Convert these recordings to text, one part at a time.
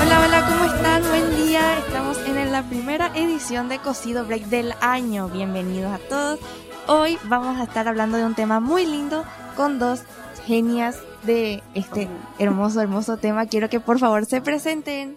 Hola, hola, ¿cómo están? Buen día. Estamos en la primera edición de Cocido Break del año. Bienvenidos a todos. Hoy vamos a estar hablando de un tema muy lindo con dos genias de este hermoso, hermoso tema. Quiero que por favor se presenten.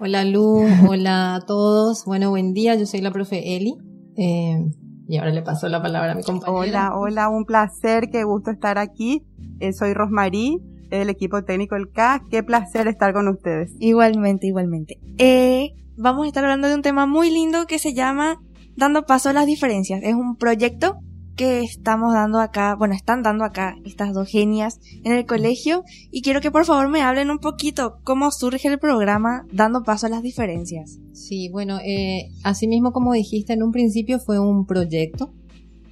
Hola Lu, hola a todos. Bueno, buen día, yo soy la profe Eli. Eh, y ahora le paso la palabra a mi compañera. Hola, hola, un placer, qué gusto estar aquí. Eh, soy Rosmarí, el equipo técnico del CAS. Qué placer estar con ustedes. Igualmente, igualmente. Eh, vamos a estar hablando de un tema muy lindo que se llama Dando Paso a las Diferencias. Es un proyecto que estamos dando acá, bueno, están dando acá estas dos genias en el colegio y quiero que por favor me hablen un poquito cómo surge el programa Dando Paso a las Diferencias. Sí, bueno, eh, así mismo como dijiste en un principio fue un proyecto.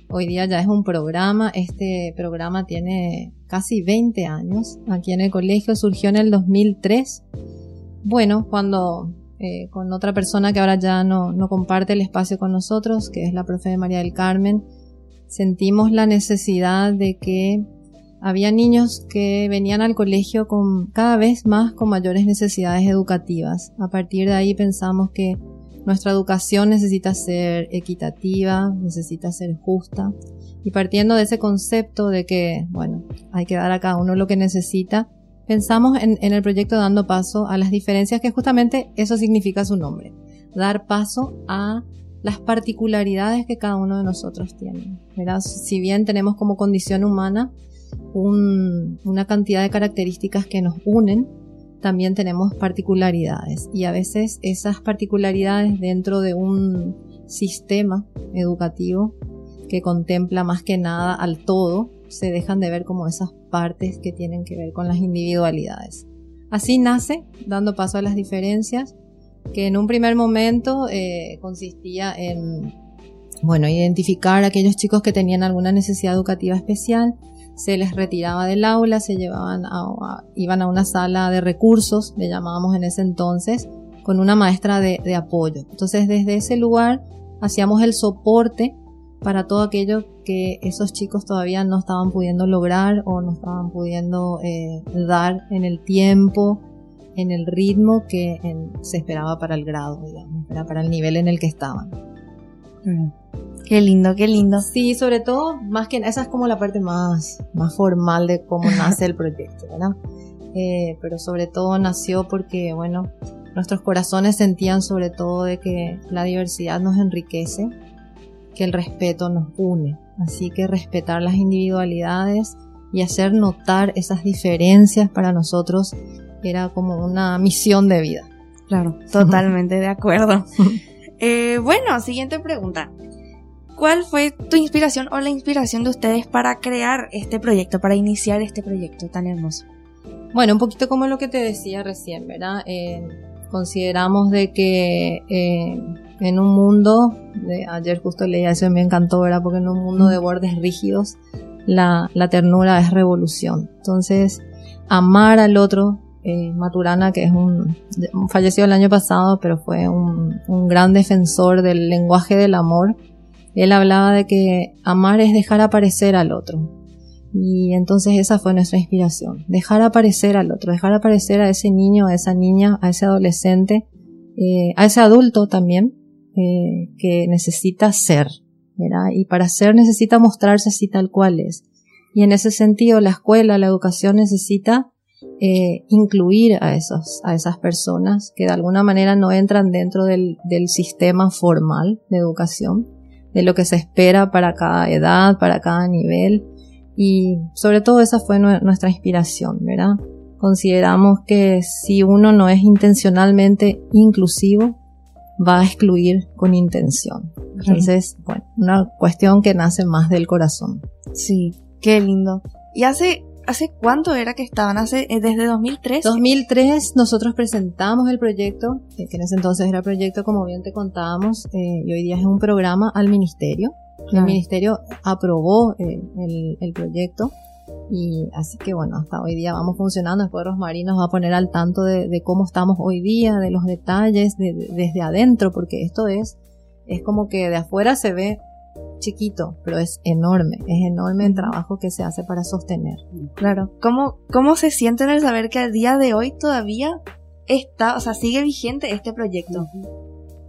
Hoy día ya es un programa. Este programa tiene casi 20 años. Aquí en el colegio surgió en el 2003. Bueno, cuando eh, con otra persona que ahora ya no, comparte el espacio con nosotros, que es la profe María del Carmen, sentimos la necesidad de que había niños que venían al colegio con cada vez más con mayores necesidades educativas. A partir de ahí pensamos que nuestra educación necesita ser equitativa, necesita ser justa. Y partiendo de ese concepto de que, bueno, hay que dar a cada uno lo que necesita, pensamos en, el proyecto dando paso a las diferencias que justamente eso significa su nombre. Dar paso a las particularidades que cada uno de nosotros tiene. ¿verdad? Si bien tenemos como condición humana un, una cantidad de características que nos unen, también tenemos particularidades. Y a veces esas particularidades dentro de un sistema educativo que contempla más que nada al todo, se dejan de ver como esas partes que tienen que ver con las individualidades. Así nace, dando paso a las diferencias, que en un primer momento eh, consistía en, bueno, identificar a aquellos chicos que tenían alguna necesidad educativa especial, se les retiraba del aula, se llevaban iban a una sala de recursos, le llamábamos en ese entonces, con una maestra de, de apoyo. Entonces desde ese lugar hacíamos el soporte para todo aquello que esos chicos todavía no estaban pudiendo lograr o no estaban pudiendo eh, dar en el tiempo, en el ritmo que en- se esperaba para el grado, digamos, era para el nivel en el que estaban. Qué lindo, qué lindo. Sí, sobre todo, más que esa es como la parte más, más formal de cómo nace el proyecto, ¿verdad? Eh, pero sobre todo nació porque, bueno, nuestros corazones sentían sobre todo de que la diversidad nos enriquece, que el respeto nos une. Así que respetar las individualidades y hacer notar esas diferencias para nosotros era como una misión de vida. Claro, totalmente de acuerdo. Eh, bueno, siguiente pregunta. ¿Cuál fue tu inspiración o la inspiración de ustedes para crear este proyecto, para iniciar este proyecto tan hermoso? Bueno, un poquito como lo que te decía recién, ¿verdad? Eh, consideramos de que eh, en un mundo, de, ayer justo leía eso y me encantó, ¿verdad? Porque en un mundo de bordes rígidos, la, ternura es revolución. Entonces, amar al otro, eh, Maturana, que es un, fallecido el año pasado, pero fue un, un gran defensor del lenguaje del amor, él hablaba de que amar es dejar aparecer al otro. Y entonces esa fue nuestra inspiración, dejar aparecer al otro, dejar aparecer a ese niño, a esa niña, a ese adolescente, eh, a ese adulto también, eh, que necesita ser, ¿verdad? Y para ser necesita mostrarse así tal cual es. Y en ese sentido la escuela, la educación necesita eh, incluir a, esos, a esas personas que de alguna manera no entran dentro del, del sistema formal de educación, de lo que se espera para cada edad, para cada nivel. Y sobre todo esa fue nue- nuestra inspiración, ¿verdad? Consideramos que si uno no es intencionalmente inclusivo, va a excluir con intención. Entonces, bueno, una cuestión que nace más del corazón. Sí, qué lindo. ¿Y hace, hace cuánto era que estaban? ¿Hace, eh, desde 2003? 2003 nosotros presentamos el proyecto, eh, que en ese entonces era proyecto como bien te contábamos, eh, y hoy día es un programa al ministerio. El ministerio aprobó eh, el, el proyecto Y así que bueno, hasta hoy día vamos funcionando. Después Rosmarie nos va a poner al tanto de, de cómo estamos hoy día, de los detalles, de- de- desde adentro, porque esto es, es como que de afuera se ve chiquito, pero es enorme, es enorme el trabajo que se hace para sostener. Claro. ¿Cómo, ¿Cómo se sienten al saber que al día de hoy todavía está, o sea, sigue vigente este proyecto?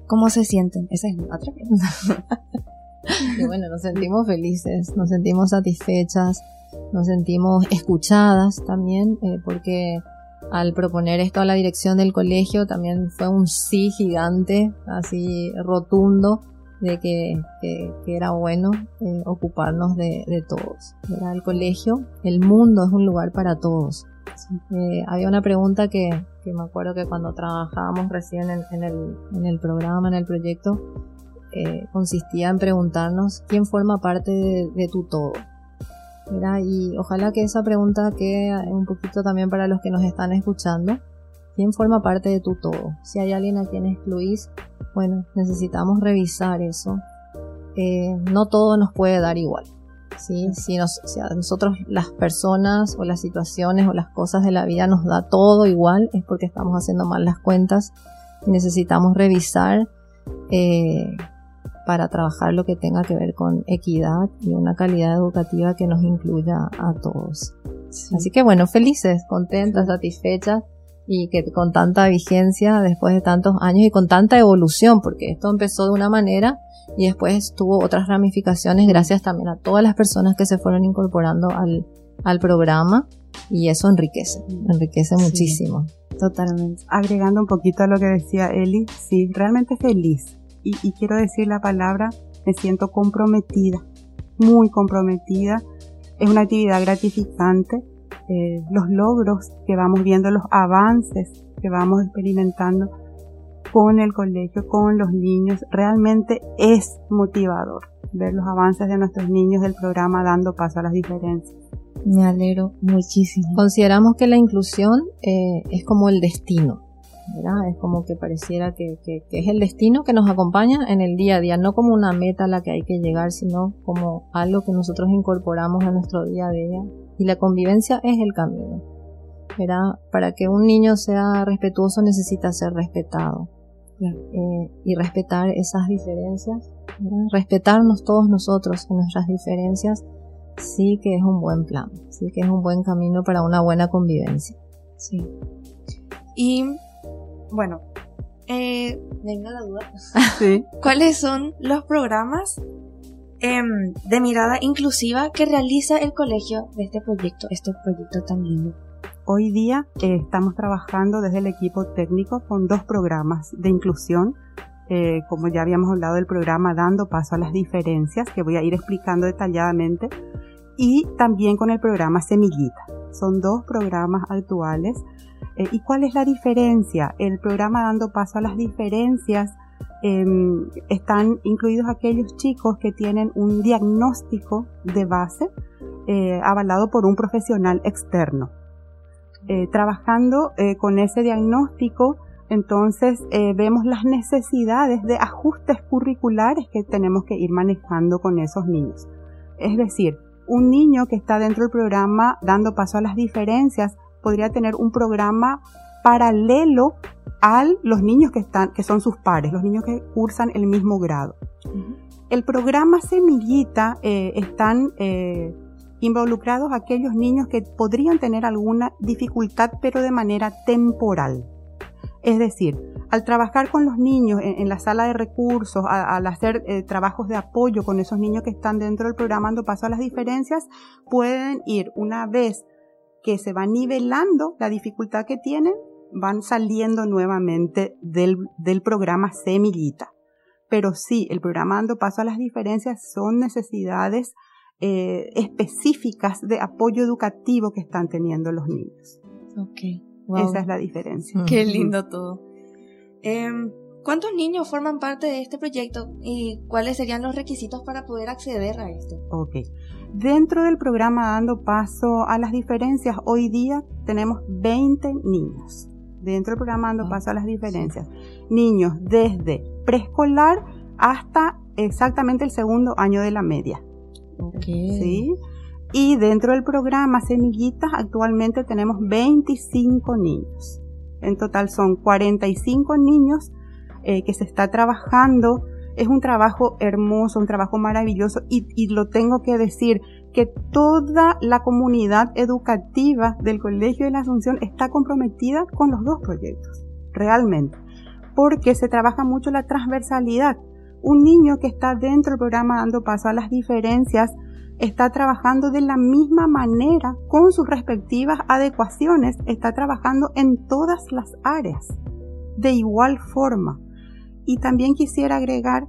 ¿Cómo se sienten? Esa es otra pregunta. Y bueno, nos sentimos felices, nos sentimos satisfechas, nos sentimos escuchadas también, eh, porque al proponer esto a la dirección del colegio también fue un sí gigante, así rotundo, de que, que- que era bueno eh, ocuparnos de, de todos. Era el colegio, el mundo es un lugar para todos. Eh, había una pregunta que, que me acuerdo que cuando trabajábamos recién en, en el, en el programa, en el proyecto, eh, consistía en preguntarnos quién forma parte de, de tu todo. ¿Verdad? Y ojalá que esa pregunta quede un poquito también para los que nos están escuchando. ¿Quién forma parte de tu todo? Si hay alguien a quien excluís, bueno, necesitamos revisar eso. Eh, no todo nos puede dar igual. ¿sí? Si, nos, si a nosotros las personas o las situaciones o las cosas de la vida nos da todo igual, es porque estamos haciendo mal las cuentas y necesitamos revisar eh, para trabajar lo que tenga que ver con equidad y una calidad educativa que nos incluya a todos. Así que bueno, felices, contentas, satisfechas y que con tanta vigencia después de tantos años y con tanta evolución, porque esto empezó de una manera y después tuvo otras ramificaciones gracias también a todas las personas que se fueron incorporando al, al programa y eso enriquece, enriquece Sí. muchísimo. Totalmente. Agregando un poquito a lo que decía Eli, sí, realmente feliz. Y, quiero decir la palabra, me siento comprometida, muy comprometida. Es una actividad gratificante. eh, los logros que vamos viendo, los avances que vamos experimentando con el colegio, con los niños, realmente es motivador ver los avances de nuestros niños del programa dando paso a las diferencias. Me alegro muchísimo. Consideramos que la inclusión eh, es como el destino, ¿verdad? Es como que pareciera que, que- que es el destino que nos acompaña en el día a día, no como una meta a la que hay que llegar, sino como algo que nosotros incorporamos a nuestro día a día. Y la convivencia es el camino, ¿verdad? Para que un niño sea respetuoso necesita ser respetado. Eh, y respetar esas diferencias, ¿verdad? respetarnos todos nosotros en nuestras diferencias, sí que es un buen plan, sí que es un buen camino para una buena convivencia. Sí. Y bueno, eh, venga la duda. Sí. ¿Cuáles son los programas em, de mirada inclusiva que realiza el colegio de este proyecto, este proyecto tan lindo? Hoy día eh, estamos trabajando desde el equipo técnico con dos programas de inclusión. Eh, como ya habíamos hablado del programa Dando Paso a las Diferencias, que voy a ir explicando detalladamente, y también con el programa Semillita. Son dos programas actuales. Eh, ¿Y cuál es la diferencia? El programa Dando Paso a las Diferencias em, están incluidos aquellos chicos que tienen un diagnóstico de base eh, avalado por un profesional externo. Eh, trabajando con ese diagnóstico, entonces vemos las necesidades de ajustes curriculares que tenemos que ir manejando con esos niños. Es decir, un niño que está dentro del programa dando paso a las diferencias podría tener un programa paralelo a los niños que están, que son sus pares, los niños que cursan el mismo grado. El programa Semillita eh, están eh, involucrados aquellos niños que podrían tener alguna dificultad, pero de manera temporal. Es decir, al trabajar con los niños en, en la sala de recursos, a- al hacer eh, trabajos de apoyo con esos niños que están dentro del programa dando paso a las diferencias, pueden ir una vez que se va nivelando la dificultad que tienen, van saliendo nuevamente del, del programa Semillita. Pero sí, el programa dando paso a las diferencias son necesidades eh, específicas de apoyo educativo que están teniendo los niños. Ok. Esa es la diferencia. Mm. Qué lindo todo. Em, ¿Cuántos niños forman parte de este proyecto y cuáles serían los requisitos para poder acceder a este? Ok. Dentro del programa Dando Paso a las Diferencias, hoy día tenemos 20 niños. Dentro del programa Dando Ah, Paso a las Diferencias. Niños desde preescolar hasta exactamente el segundo año de la media. Ok. ¿sí? Y dentro del programa Semillitas actualmente tenemos 25 niños. En total son 45 niños eh, que se está trabajando. Es un trabajo hermoso, un trabajo maravilloso y, lo tengo que decir que toda la comunidad educativa del Colegio de la Asunción está comprometida con los dos proyectos, realmente, porque se trabaja mucho la transversalidad. Un niño que está dentro del programa dando paso a las diferencias está trabajando de la misma manera con sus respectivas adecuaciones, está trabajando en todas las áreas de igual forma. Y también quisiera agregar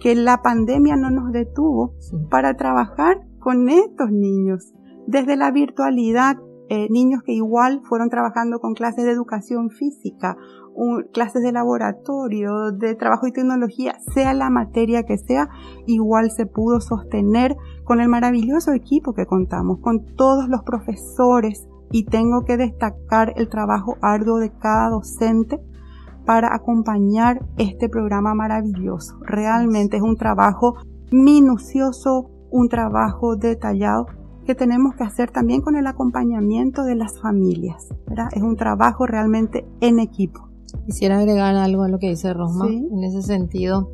que la pandemia no nos detuvo para trabajar con estos niños. Desde la virtualidad, eh, niños que igual fueron trabajando con clases de educación física, clases de laboratorio, de trabajo y tecnología, sea la materia que sea, igual se pudo sostener con el maravilloso equipo que contamos, con todos los profesores y tengo que destacar el trabajo arduo de cada docente para acompañar este programa maravilloso. Realmente es un trabajo minucioso, un trabajo detallado que tenemos que hacer también con el acompañamiento de las familias. Es un trabajo realmente en equipo. Quisiera agregar algo a lo que dice Rosma. En ese sentido,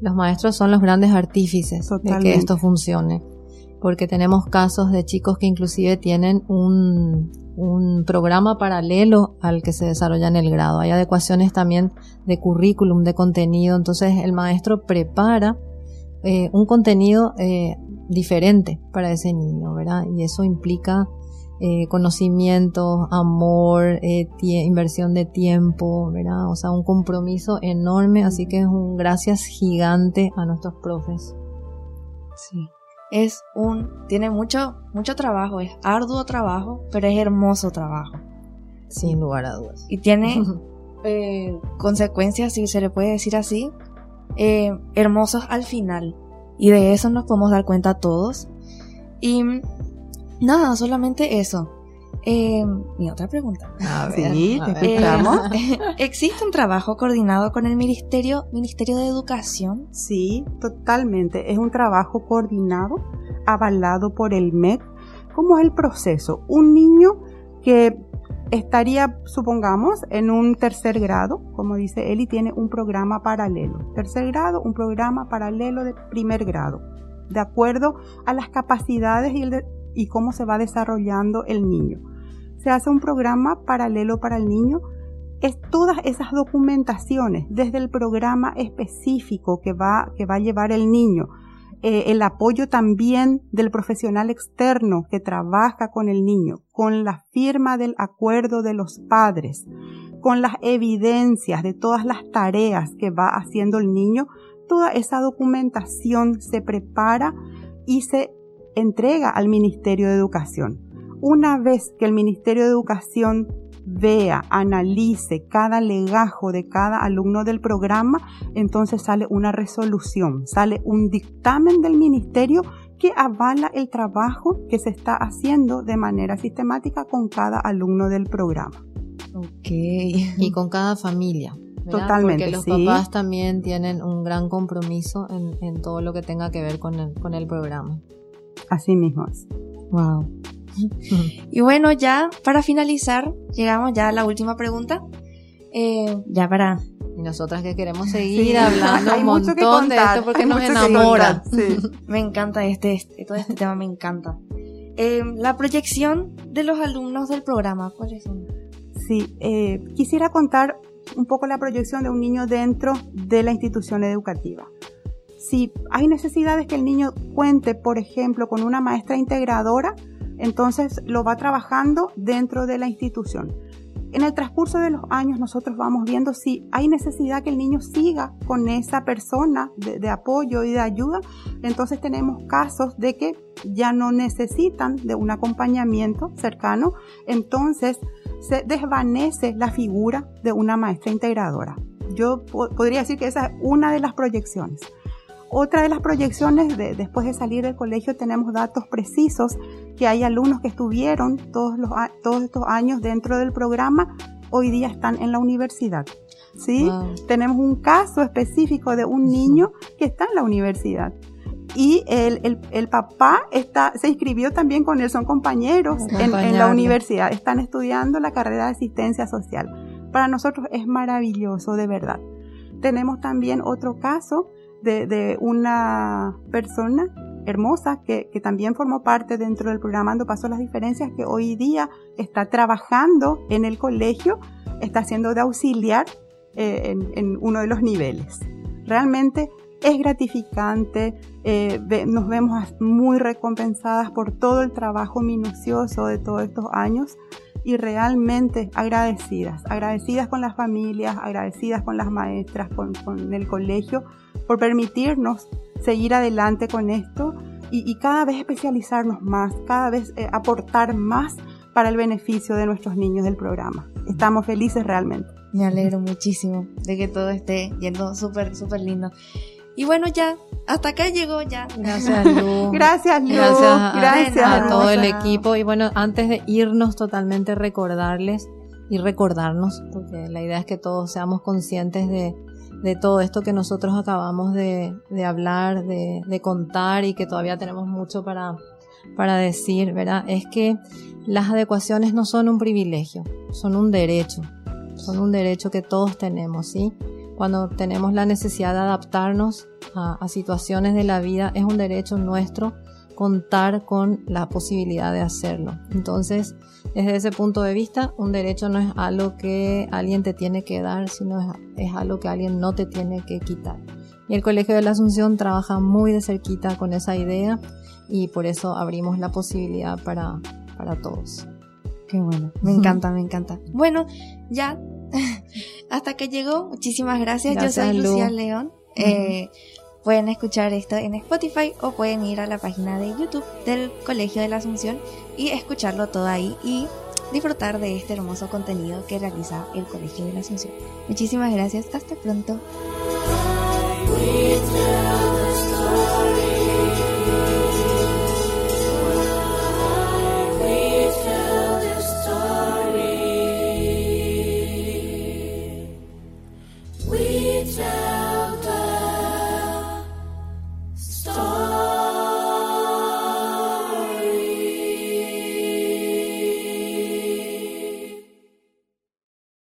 los maestros son los grandes artífices de que esto funcione. Porque tenemos casos de chicos que inclusive tienen un, un programa paralelo al que se desarrolla en el grado. Hay adecuaciones también de currículum, de contenido. Entonces el maestro prepara eh, un contenido eh, diferente para ese niño, ¿verdad? Y eso implica eh, conocimiento, amor, eh, inversión de tiempo, ¿verdad? O sea, un compromiso enorme, así que es un gracias gigante a nuestros profes. Sí. Es un, tiene mucho, mucho trabajo, es arduo trabajo, pero es hermoso trabajo. Sin lugar a dudas. Y tiene eh, consecuencias, si se le puede decir así, eh, hermosos al final. Y de eso nos podemos dar cuenta todos. Y nada, solamente eso. Eh, mi otra pregunta. sí, te eh, ¿Existe un trabajo coordinado con el Ministerio, Ministerio de Educación? Sí, totalmente. Es un trabajo coordinado, avalado por el MEC. ¿Cómo es el proceso? Un niño que estaría, supongamos, en un tercer grado, como dice él, y tiene un programa paralelo. Tercer grado, un programa paralelo de primer grado, de acuerdo a las capacidades y, y cómo se va desarrollando el niño. Se hace un programa paralelo para el niño. Es todas esas documentaciones, desde el programa específico que va, que va a llevar el niño, eh, el apoyo también del profesional externo que trabaja con el niño, con la firma del acuerdo de los padres, con las evidencias de todas las tareas que va haciendo el niño, toda esa documentación se prepara y se entrega al Ministerio de Educación. Una vez que el Ministerio de Educación vea, analice cada legajo de cada alumno del programa, entonces sale una resolución, sale un dictamen del ministerio que avala el trabajo que se está haciendo de manera sistemática con cada alumno del programa. Ok. Y con cada familia. Totalmente. Porque los papás también tienen un gran compromiso en, todo lo que tenga que ver con el, con el programa. Así mismo es. Wow. Y bueno, ya para finalizar, llegamos ya a la última pregunta. Eh, ya para y nosotras que queremos seguir hablando un montón de esto porque nos enamora. me encanta este, este, todo este tema me encanta. Eh, la proyección de los alumnos del programa. Sí, eh, quisiera contar un poco la proyección de un niño dentro de la institución educativa. Si hay necesidades que el niño cuente, por ejemplo, con una maestra integradora, entonces lo va trabajando dentro de la institución. En el transcurso de los años nosotros vamos viendo si hay necesidad que el niño siga con esa persona de, apoyo y de ayuda. Entonces tenemos casos de que ya no necesitan de un acompañamiento cercano. Entonces se desvanece la figura de una maestra integradora. Yo podría decir que esa es una de las proyecciones. Otra de las proyecciones, de, después de salir del colegio, tenemos datos precisos que hay alumnos que estuvieron todos, los, todos estos años dentro del programa, hoy día están en la universidad. ¿sí? Tenemos un caso específico de un niño que está en la universidad. y el, el, el, papá está, se inscribió también con él, son compañeros en, en, la universidad, están estudiando la carrera de asistencia social. Para nosotros es maravilloso, de verdad. Tenemos también otro caso de, de una persona hermosa que, que, también formó parte dentro del programa Ando Paso las Diferencias, que hoy día está trabajando en el colegio, está haciendo de auxiliar eh, en, en uno de los niveles. Realmente es gratificante, eh, ve, nos vemos muy recompensadas por todo el trabajo minucioso de todos estos años y realmente agradecidas, agradecidas con las familias, agradecidas con las maestras, con, con el colegio, por permitirnos seguir adelante con esto y, y cada vez especializarnos más, cada vez eh, aportar más para el beneficio de nuestros niños del programa. Estamos felices realmente. Me alegro muchísimo de que todo esté yendo súper, súper lindo. Y bueno, ya, hasta acá llegó ya. Gracias, Lu. gracias, Lu. Gracias, a, gracias a todo el equipo. Y bueno, antes de irnos totalmente recordarles y recordarnos, porque la idea es que todos seamos conscientes de, de todo esto que nosotros acabamos de, de hablar, de, de, contar y que todavía tenemos mucho para, para decir, ¿verdad? Es que las adecuaciones no son un privilegio, son un derecho, son un derecho que todos tenemos, ¿sí? Cuando tenemos la necesidad de adaptarnos a, a situaciones de la vida, es un derecho nuestro contar con la posibilidad de hacerlo. Entonces, desde ese punto de vista, un derecho no es algo que alguien te tiene que dar, sino es, algo que alguien no te tiene que quitar. Y el Colegio de la Asunción trabaja muy de cerquita con esa idea y por eso abrimos la posibilidad para, para todos. Qué bueno, me encanta, me encanta. Bueno, ya hasta que llegó, muchísimas gracias. gracias Yo soy Lu. Lucía León. Eh, pueden escuchar esto en Spotify o pueden ir a la página de YouTube del Colegio de la Asunción y escucharlo todo ahí y disfrutar de este hermoso contenido que realiza el Colegio de la Asunción. Muchísimas gracias, hasta pronto.